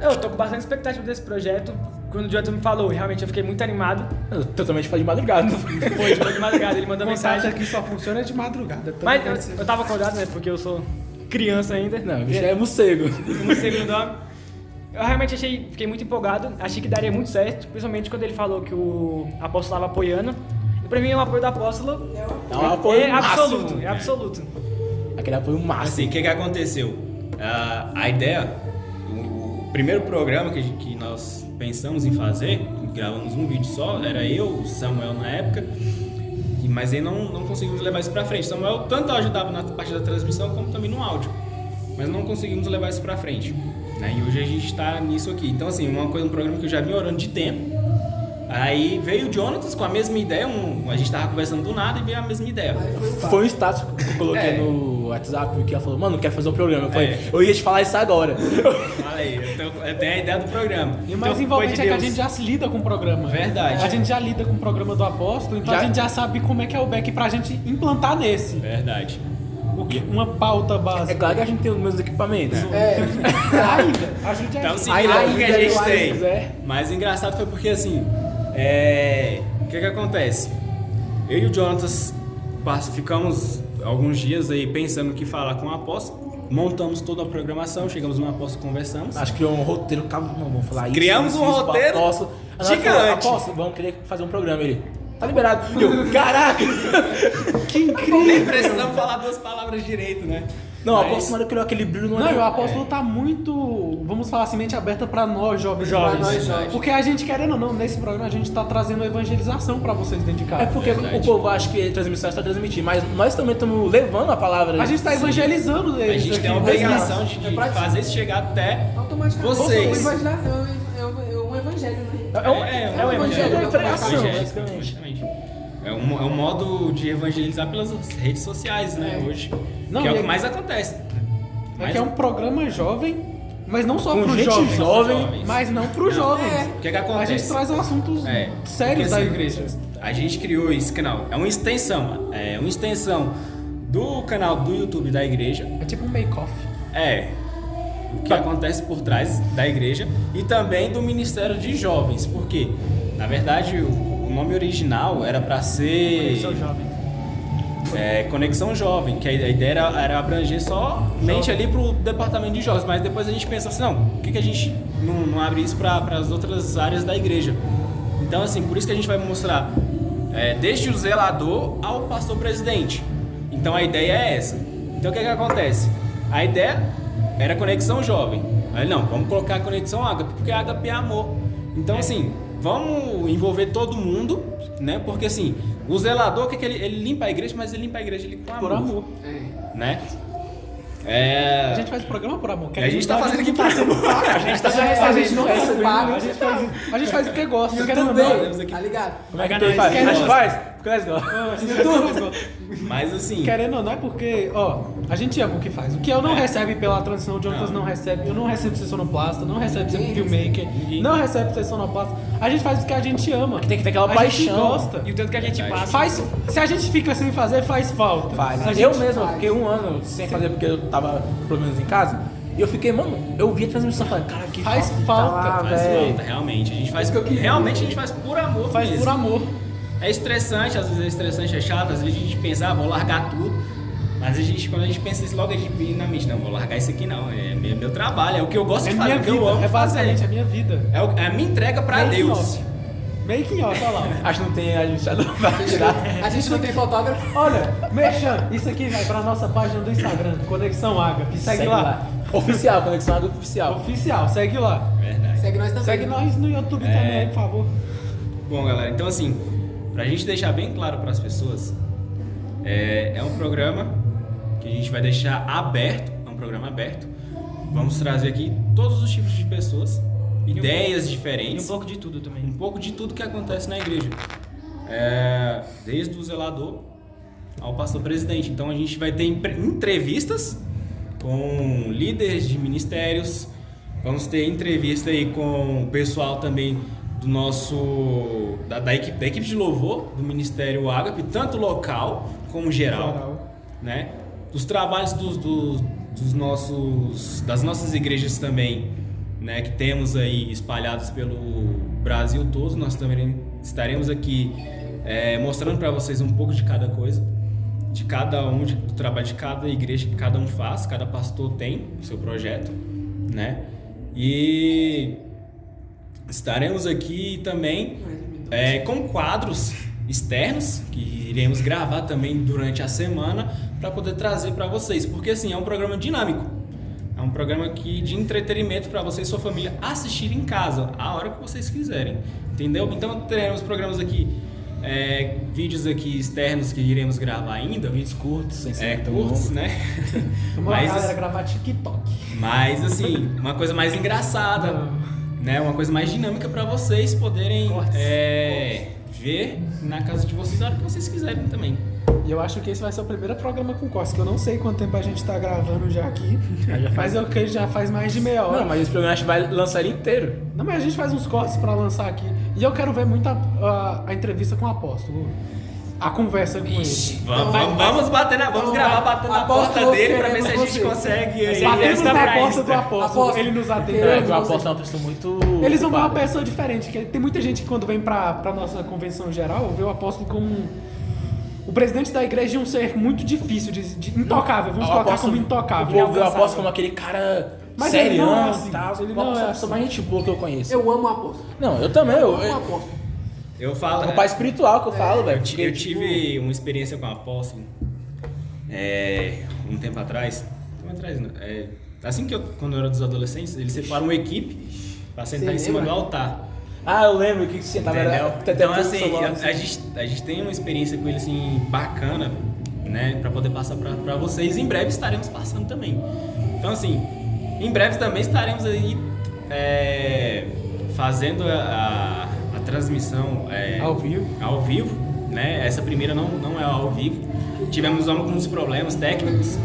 Eu tô com bastante expectativa desse projeto. Quando o Jonathan me falou, realmente eu fiquei muito animado. Eu totalmente foi de madrugada. Foi de madrugada, ele mandou mensagem aqui só funciona de madrugada. também Mas eu, eu tava acordado, né? Porque eu sou criança ainda. Não, o bicho é morcego. no segundo nome. Eu realmente achei, fiquei muito empolgado, achei que daria muito certo, principalmente quando ele falou que o apóstolo estava apoiando. E pra mim o apoio do apóstolo É um apoio é absoluto, máximo. é absoluto. Aquele apoio máximo. Assim, o que, que aconteceu? Ah, a ideia, o, o primeiro programa que, que nós pensamos em fazer, gravamos um vídeo só, era eu, o Samuel na época, e- mas aí não, não conseguimos levar isso pra frente. Samuel tanto ajudava na parte da transmissão como também no áudio, mas não conseguimos levar isso pra frente. Né? E hoje a gente tá nisso aqui. Então, assim, uma coisa, um programa que eu já vim orando de tempo. Aí veio o Jonatas com a mesma ideia, um- a gente tava conversando do nada e veio a mesma ideia. Foi um status que eu coloquei É. no WhatsApp que ela falou, mano, quer fazer um programa. Eu falei, É. eu ia te falar isso agora. Fala aí, eu tenho a ideia do programa. E o mais Então, envolvente foi é que a gente já se lida com o programa. Verdade. A gente já lida com o programa do apóstolo, então Já- a gente já sabe como é que é o back pra gente implantar nesse. Verdade. Uma pauta É básica. claro que a gente tem os mesmos equipamentos. É, Ainda. Ajude a Então, gente. se Aí, vira aí, o que a gente tem. se quiser. Mas o engraçado foi porque assim, é... o que que acontece? Eu e o Jonatas pass- ficamos alguns dias aí pensando o que falar com o apóstolo, montamos toda a programação, chegamos no apóstolo, conversamos. Acho que criou um roteiro, calma, não, vamos falar isso. Criamos isso, um isso, roteiro nós gigante. Apóstolo, vamos querer fazer um programa. Ele, tá liberado. E eu, caraca! Que incrível. Nem precisamos falar duas palavras direito, né? Não, o Mas- apóstolo na hora criou aquele brilho no Não, e o olho. apóstolo tá muito, vamos falar assim, mente aberta pra nós, jovens. Jovens. Pra nós jovens. Porque a gente, querendo ou não, nesse programa a gente tá trazendo evangelização pra vocês dentro de casa. É porque Verdade. o povo acha que transmissão é só transmitir, mas nós também estamos levando a palavra. A gente tá evangelizando A eles gente aqui. tem a obrigação de, É de prático. fazer isso chegar até automaticamente. Vocês. O evangelho é é um- é um evangelho, né? É um, É, é um evangelho, é uma pregação, Evangelho, basicamente. basicamente. É um, é um modo de evangelizar pelas redes sociais, né, É. hoje. Não, que é o que é- mais acontece. É que é um programa jovem, mas não só Com pro gente jovem, jovem, mas não pro Não. jovens. É. O que que A acontece? gente traz assuntos É, sérios porque, da assim, igreja. A gente criou esse canal. É uma extensão. É uma extensão do canal do YouTube da igreja. É tipo um make-off. É. O que acontece por trás da igreja e também do Ministério de Jovens. Porque, na verdade, o, o nome original era para ser Sou jovem. é, Conexão Jovem, que a ideia era, era abranger somente ali pro departamento de jovens, mas depois a gente pensa assim, não, por que, que a gente não, não abre isso para as outras áreas da igreja? Então, assim, por isso que a gente vai mostrar é, desde o zelador ao pastor presidente. Então a ideia é essa. Então o que, que acontece? A ideia era Conexão Jovem. Aí não, vamos colocar a Conexão Ágape, porque Ágape é amor. Então, assim, vamos envolver todo mundo, né? Porque assim, o zelador, o que, que ele, ele limpa a igreja, mas ele limpa a igreja ele com amor. Por amor. É. Né? É. A gente faz o programa por amor. E a gente tá fazendo aqui por amor. A gente tá A gente não É, recebe paga. A gente faz, a gente faz porque gosta. Eu também. Tá ligado? Como é que Paga tu faz? A gente faz? Porque nós gostamos. Mas assim. Querendo ou não, é porque, ó, a gente ama o que faz. O que eu não É. recebe pela transição, o Jonas não. Não. recebe, eu não recebo ser sonoplasta, não recebe ser filmmaker, Ninguém. não recebe ser sonoplasta. A gente faz porque a gente ama. Tem que ter aquela a Gente paixão. gosta. E o tanto que a gente passa. Faz, se a gente fica sem fazer, faz falta. Faz. A eu gente mesmo, fiquei um ano sem fazer porque eu tava com problemas em casa. E eu fiquei, mano, eu vi a transmissão e falei, cara, que Faz falta, falta, lá, Faz velho. falta, realmente. A gente faz. que eu queria. Realmente a gente faz por amor. faz mesmo. por amor. É estressante, às vezes é estressante, é chato, às vezes a gente pensa, ah, vou largar tudo. Mas a gente, quando a gente pensa isso, logo a gente vem na mente, não, vou largar isso aqui não. É meu, meu trabalho, é o que eu gosto É de fazer, o que eu vida, amo é fazer. a minha vida. É, o- é a minha entrega pra Making Deus. off. Making off, olha lá. Acho que não tem administrador pra tirar. A gente não tem fotógrafo. Olha, Merchan, isso aqui vai pra nossa página do Instagram, Conexão Ágape. Segue, lá. Oficial, conexão água oficial. Oficial, segue lá. Verdade. Segue nós também. Segue nós no YouTube É. também, por favor. Bom, galera, então assim, pra gente deixar bem claro pras pessoas, é, é um programa que a gente vai deixar aberto, é um programa aberto. Vamos trazer aqui todos os tipos de pessoas, ideias E um diferentes, pouco de tudo também. um pouco de tudo que acontece na igreja. É, desde o zelador ao pastor presidente. Então a gente vai ter entrevistas com líderes de ministérios, vamos ter entrevista aí com o pessoal também do nosso da, da equipe, da equipe de louvor do Ministério Ágape, tanto local como geral, Geral. né? Dos trabalhos dos, dos, dos nossos das nossas igrejas também, né, que temos aí espalhados pelo Brasil todo, nós também estaremos aqui é, mostrando para vocês um pouco de cada coisa. de cada um, de- do trabalho de cada igreja que cada um faz, cada pastor tem o seu projeto, né? E estaremos aqui também é, com quadros externos que iremos gravar também durante a semana para poder trazer para vocês, porque assim é um programa dinâmico. É um programa que, de entretenimento para você e sua família assistir em casa, a hora que vocês quiserem. Entendeu? Então teremos programas aqui, é, vídeos aqui externos que iremos gravar ainda. Vídeos curtos, sem ser É, tão curtos, longo. né? Vamos lá, Mas, galera, gravar TikTok. mas assim, uma coisa mais engraçada, Não. Né? Uma coisa mais dinâmica para vocês poderem Cortes. é, ver na casa de vocês a hora que vocês quiserem também. E eu acho que esse vai ser o primeiro programa com cortes, que eu não sei quanto tempo a gente tá gravando já aqui. Ah, já faz- Mas eu que já faz mais de meia hora. Não, mas esse programa a gente vai lançar ele inteiro. Não, mas a gente faz uns cortes pra lançar aqui. E eu quero ver muito a, a- a entrevista com o apóstolo. A conversa com ele. Vamos, vamos, vamos bater na, vamos então gravar batendo na porta dele para ver queremos se a gente você. consegue aí. Batemos na porta Insta. do apóstolo, ele nos É, atendeu. que o apóstolo é uma pessoa muito. Eles vão ver uma pessoa diferente. que Tem muita gente que quando vem pra, pra nossa convenção geral, vê o apóstolo como o presidente da igreja é um ser muito difícil, de, de- intocável. Vamos O colocar apóstolo- como intocável. Vê o apóstolo como aquele cara Mas ele serião não é assim. tal. Ele não é assim. pessoa mais gente boa que eu conheço. Eu amo o apóstolo. Não, eu também. Eu Eu, amo o eu, apóstolo. Eu falo. é o pai espiritual que eu falo, velho. Eu, ti- porque, eu tipo, tive uma experiência com o apóstolo é, um tempo atrás. Um tempo atrás, né? É, assim que eu, quando eu era dos adolescentes, eles separam uma equipe pra sentar Você em cima do altar. Ah, eu lembro que você tava. Entendeu? era- Então, assim, a, a gente, a gente tem uma experiência com ele, assim, bacana, né? Pra poder passar pra, pra vocês. Em breve estaremos passando também. Então, assim, em breve também estaremos aí é, fazendo a transmissão é, Ao vivo. ao vivo, né? Essa primeira não, não é ao vivo. Tivemos alguns problemas técnicos,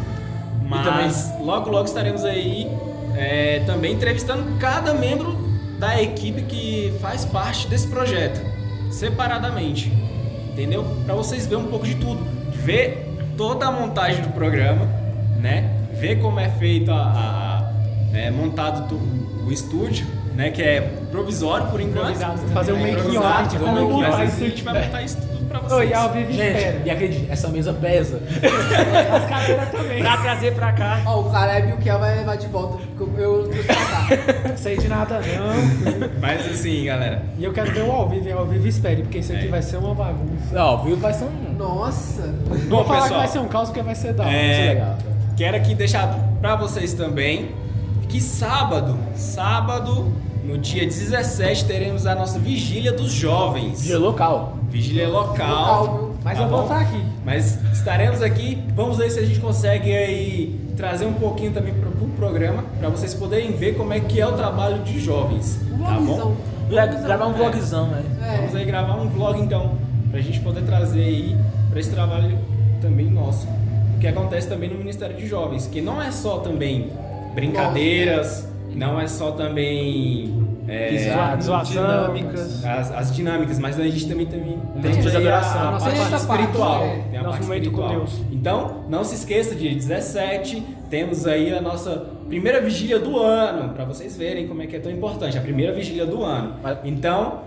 mas logo logo estaremos aí é, também entrevistando cada membro da equipe que faz parte desse projeto, separadamente, entendeu? Para vocês verem um pouco de tudo, ver toda a montagem do programa, né? Ver como é feito a, a- é, montado o estúdio, né? Que é provisório por enquanto. Fazer um É making de como montar mas isso a gente vai montar isso tudo pra Oi, vocês. ao vivo Gente, espera. e acredite, essa mesa pesa. As cadeiras também. Pra trazer pra cá. Ó, o Caleb e o Kel vai levar de volta, porque eu trouxe pra cá. Sei de nada não. Mas assim, galera, E eu quero ver o ao vivo, e ao vivo espere, porque isso aqui É. vai ser uma bagunça. Não, o vivo vai ser um. Nossa. Vou Bom, falar que pessoal, vai ser um caos porque vai ser da hora. É, é legal. Quero aqui deixar pra vocês também que sábado, sábado, no dia 17, teremos a nossa vigília dos jovens. Dia local. Vigília local. Local, viu? Mas tá eu vou estar aqui. Mas estaremos aqui, vamos ver se a gente consegue aí trazer um pouquinho também pro, pro programa, pra vocês poderem ver como é que é o trabalho de jovens, tá bom? Vlogzão. Gravar um vlogzão, né? Vamos É. aí gravar um vlog então, pra gente poder trazer aí pra esse trabalho também nosso. O que acontece também no Ministério de Jovens, que não é só também brincadeiras, não é só também é, zoação. Dinâmicas. as, as dinâmicas, mas a gente também, também tem Tem a- adoração. a, Nossa, parte essa parte, espiritual. é. Tem a parte momento com espiritual. Deus. Então, não se esqueça, dia 17, temos aí a nossa primeira vigília do ano, para vocês verem como é que é tão importante, a primeira vigília do ano. Então,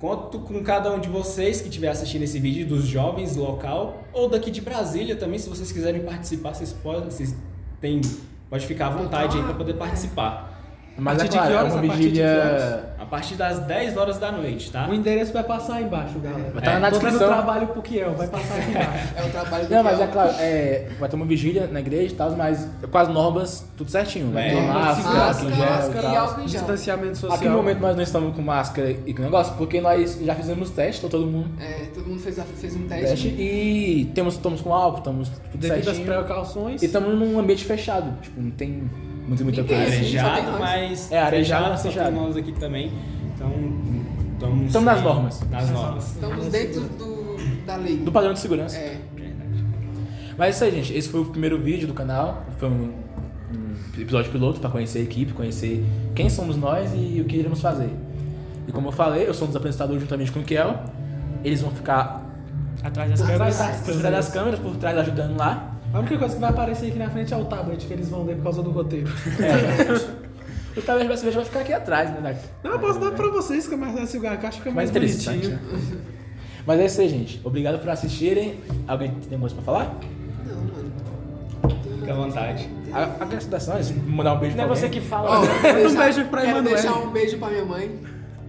conto com cada um de vocês que estiver assistindo esse vídeo, dos jovens local, ou daqui de Brasília também, se vocês quiserem participar, vocês podem, vocês têm, pode ficar à vontade aí para poder participar. Mas partir é de claro, que é horas? uma A partir de que vigília. A partir das 10 horas da noite, tá? O endereço vai passar aí embaixo, galera. Vai estar É, na Tô dando descrição. trabalho pro Kiel, vai passar aqui embaixo. É o trabalho do Não, mas Kel. é claro, é, vai ter uma vigília na igreja e tal, mas com as normas tudo certinho, né? É. De máscara, em gel máscara e álcool. Distanciamento social. Aqui no momento nós não estamos com máscara e com negócio, porque nós já fizemos teste, então todo mundo É, todo mundo fez, a- fez um teste. teste e temos, estamos com álcool, estamos tudo Devido às certinho. precauções. E estamos num ambiente fechado, tipo, não tem muita, muita Ninguém, coisa. tem Arejado, mas É, arejado, fechado, só fechado. tem nós aqui também. Então, estamos Estamos nas normas. Nas normas. Estamos dentro do, da lei. Do padrão de segurança. É. Mas é isso aí, gente. Esse foi o primeiro vídeo do canal. Foi um, um episódio piloto para conhecer a equipe, conhecer quem somos nós e o que iremos fazer. E como eu falei, eu sou um dos apresentadores juntamente com o Kel. Eles vão ficar Atrás das Por câmeras. trás por trás das câmeras, por trás ajudando lá. A única coisa que vai aparecer aqui na frente é o tablet que eles vão ler por causa do roteiro. O talvez vai vai ficar aqui atrás, né? Não, eu posso dar pra vocês, fica mais fácil, a caixa fica mais, Mais interessante. bonitinho. né? Mas é isso aí, gente. Obrigado por assistirem. Alguém tem coisa pra falar? Não, mano. Fica à vontade. A- Agradecimentos, mandar um beijo Não é pra você alguém. que fala. Né? quero deixar- Um beijo pra Quero Emanuele. deixar um beijo pra minha mãe.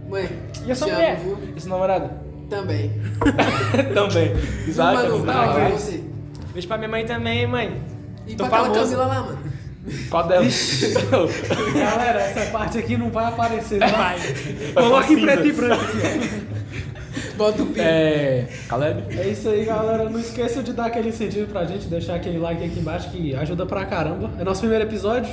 Mãe, E a sua mulher? viu? Esse namorado? Também. Também. Isaac, Manu, não, você. Beijo pra minha mãe também, mãe. E Tô pra aquela. Camila lá, mano. Qual delas? Galera, essa parte aqui não vai aparecer, não. Vai. Coloca em preto e branco aqui, Bota o é. Caleb? É isso aí, galera. Não esqueça de dar aquele incentivo pra gente, deixar aquele like aqui embaixo que ajuda pra caramba. É nosso primeiro episódio.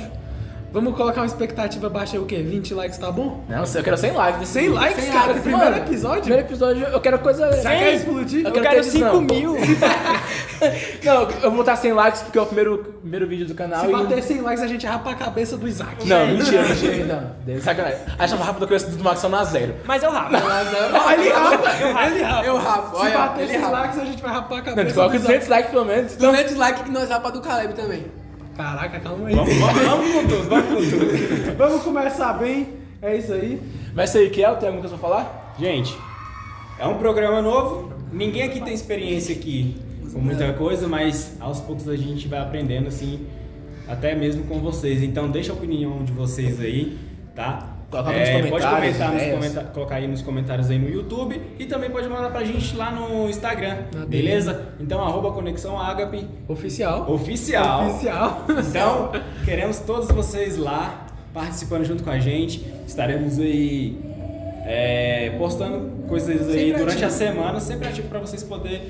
Vamos colocar uma expectativa baixa aí, o quê? 20 likes, tá bom? Não, eu quero 100 likes. nesse 100 vídeo. likes, 100 cara? likes, Primeiro mano. episódio? Primeiro episódio, eu quero coisa. Você quer explodir? Eu Eu quero quero ter 5 visão. mil. Não, eu vou botar 100 likes porque é o primeiro, primeiro vídeo do canal. Se e- bater 100 likes, a gente rapa a cabeça do Isaac. Não, mentira, mentira. Não, sacanagem. Achava rápido que eu do Max na zero. Mas eu rabo. Ah, ele rapa, ele rapa. Eu rapo, Se bater ele 100 rapa. likes, a gente vai rapar a Não, cabeça coloca do Isaac. 200 likes pelo menos. 200 likes que nós rapa do Caleb também. Caraca, calma aí. Vamos, vamos, vamos com tudo, vamos com tudo. Vamos começar bem. É isso aí. Mas isso aí, Kiel, tem alguma coisa pra falar? Gente, é um programa novo. Ninguém aqui tem experiência aqui com muita coisa, mas aos poucos a gente vai aprendendo assim, até mesmo com vocês. Então deixa a opinião de vocês aí, tá? Coloca nos pode comentários, comentar nos ideias. comenta- colocar aí nos comentários aí no YouTube e também pode mandar pra gente lá no Instagram, Na beleza? Então arroba Conexão Agape Oficial. oficial. Oficial. Então, queremos todos vocês lá participando junto com a gente. Estaremos aí é, postando coisas aí Sempre durante ativo. a semana, sempre ativo para vocês poderem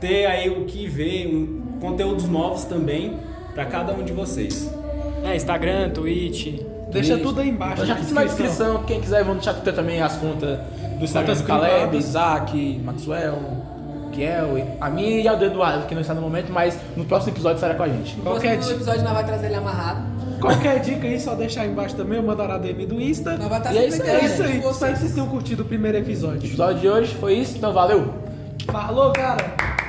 ter aí o que ver, um, conteúdos novos também para cada um de vocês. É, Instagram, Twitch. Deixa tudo aí embaixo. Eu já fiz na descrição. Quem quiser, vamos deixar tudo também as contas do Instagram do Caleb. Isaac, Maxwell, Kiel, a minha e a do Eduardo, que não está no momento, mas no próximo episódio estará com a gente. No Qualquer próximo episódio nós vai trazer ele amarrado. Qualquer dica aí, só deixar aí embaixo também. Eu mandar a DM do Insta. Nós vai estar E é isso aí, É isso aí. Espero que vocês. tenham curtido o primeiro O episódio. episódio de hoje foi isso, então valeu! Falou, cara!